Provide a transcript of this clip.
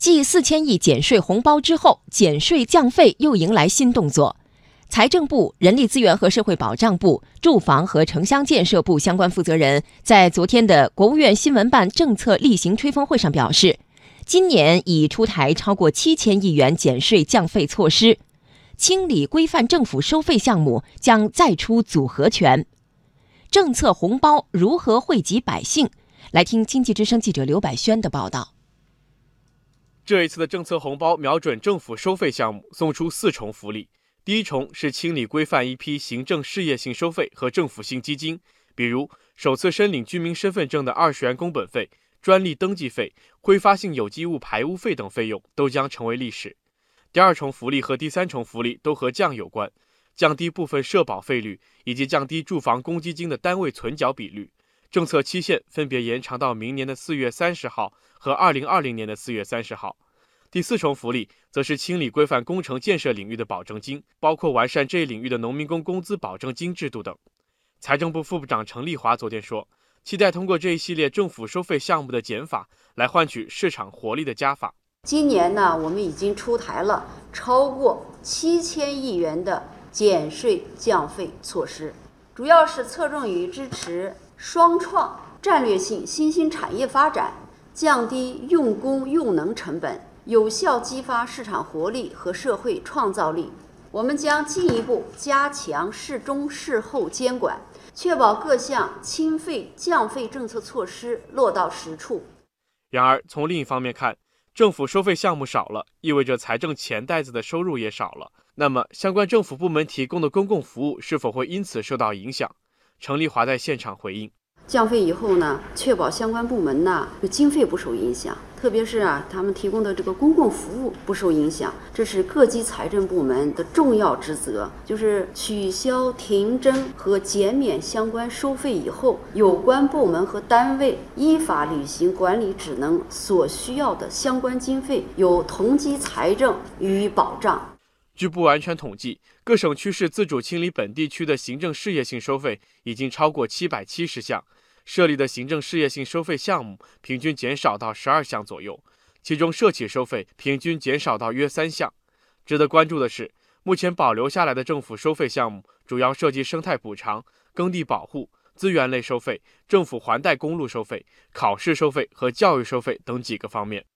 继四千亿减税红包之后，减税降费又迎来新动作。财政部、人力资源和社会保障部、住房和城乡建设部相关负责人在昨天的国务院新闻办政策例行吹风会上表示，今年已出台超过七千亿元减税降费措施，清理规范政府收费项目将再出组合拳。政策红包如何惠及百姓？来听经济之声记者刘百轩的报道。这一次的政策红包瞄准政府收费项目，送出四重福利。第一重是清理规范一批行政事业性收费和政府性基金，比如首次申领居民身份证的二十元工本费、专利登记费、挥发性有机物排污费等费用都将成为历史。第二重福利和第三重福利都和降有关，降低部分社保费率以及降低住房公积金的单位存缴比率。政策期限分别延长到明年的四月三十号和二零二零年的四月三十号。第四重福利则是清理规范工程建设领域的保证金，包括完善这一领域的农民工工资保证金制度等。财政部副部长陈丽华昨天说，期待通过这一系列政府收费项目的减法，来换取市场活力的加法。今年呢，我们已经出台了超过七千亿元的减税降费措施，主要是侧重于支持。双创战略性新兴产业发展，降低用工用能成本，有效激发市场活力和社会创造力。我们将进一步加强事中事后监管，确保各项清费降费政策措施落到实处。然而，从另一方面看，政府收费项目少了，意味着财政钱袋子的收入也少了。那么，相关政府部门提供的公共服务是否会因此受到影响？程丽华在现场回应：降费以后呢，确保相关部门呢经费不受影响，特别是啊，他们提供的这个公共服务不受影响，这是各级财政部门的重要职责。就是取消、停征和减免相关收费以后，有关部门和单位依法履行管理职能所需要的相关经费，由同级财政予以保障。据不完全统计，各省区市自主清理本地区的行政事业性收费已经超过七百七十项，设立的行政事业性收费项目平均减少到十二项左右，其中社企收费平均减少到约三项。值得关注的是，目前保留下来的政府收费项目主要涉及生态补偿、耕地保护、资源类收费、政府还贷公路收费、考试收费和教育收费等几个方面。